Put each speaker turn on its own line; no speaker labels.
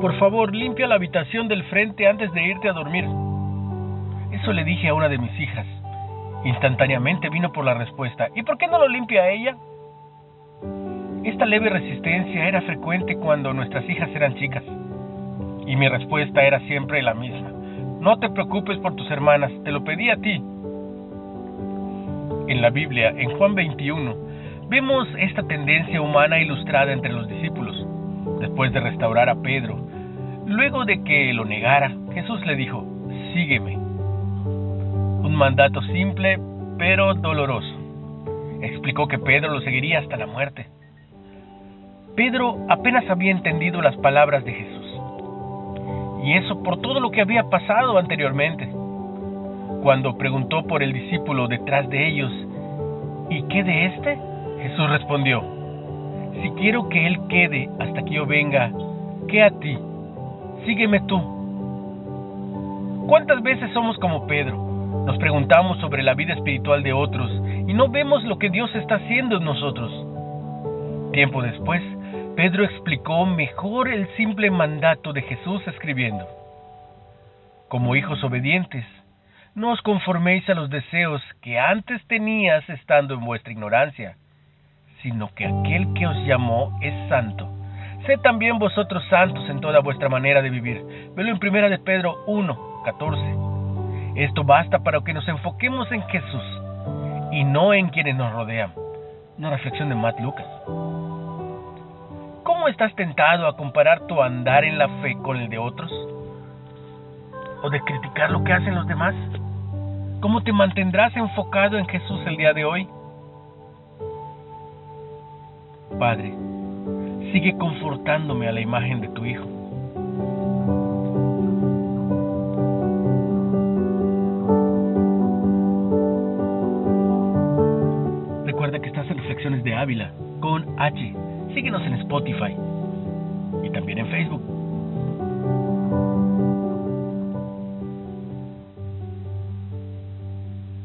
por favor, limpia la habitación del frente antes de irte a dormir. Eso le dije a una de mis hijas. Instantáneamente vino por la respuesta. ¿Y por qué no lo limpia ella? Esta leve resistencia era frecuente cuando nuestras hijas eran chicas. Y mi respuesta era siempre la misma. No te preocupes por tus hermanas, te lo pedí a ti. En la Biblia, en Juan 21, vemos esta tendencia humana ilustrada entre los discípulos. Después de restaurar a Pedro, luego de que lo negara, Jesús le dijo, sígueme. Un mandato simple, pero doloroso. Explicó que Pedro lo seguiría hasta la muerte. Pedro apenas había entendido las palabras de Jesús. Y eso por todo lo que había pasado anteriormente. Cuando preguntó por el discípulo detrás de ellos, ¿y qué de este? Jesús respondió, si quiero que él quede hasta que yo venga, ¿qué a ti? Sígueme tú. ¿Cuántas veces somos como Pedro? Nos preguntamos sobre la vida espiritual de otros y no vemos lo que Dios está haciendo en nosotros. Tiempo después, Pedro explicó mejor el simple mandato de Jesús escribiendo, Como hijos obedientes, no os conforméis a los deseos que antes tenías estando en vuestra ignorancia, sino que aquel que os llamó es santo. Sed también vosotros santos en toda vuestra manera de vivir. Velo en primera de Pedro 1, 14. Esto basta para que nos enfoquemos en Jesús y no en quienes nos rodean. Una reflexión de Matt Lucas. ¿Cómo estás tentado a comparar tu andar en la fe con el de otros? ¿O de criticar lo que hacen los demás? ¿Cómo te mantendrás enfocado en Jesús el día de hoy? Padre, sigue confortándome a la imagen de tu Hijo. Recuerda que estás en Reflexiones de Ávila con H Síguenos en Spotify y también en Facebook.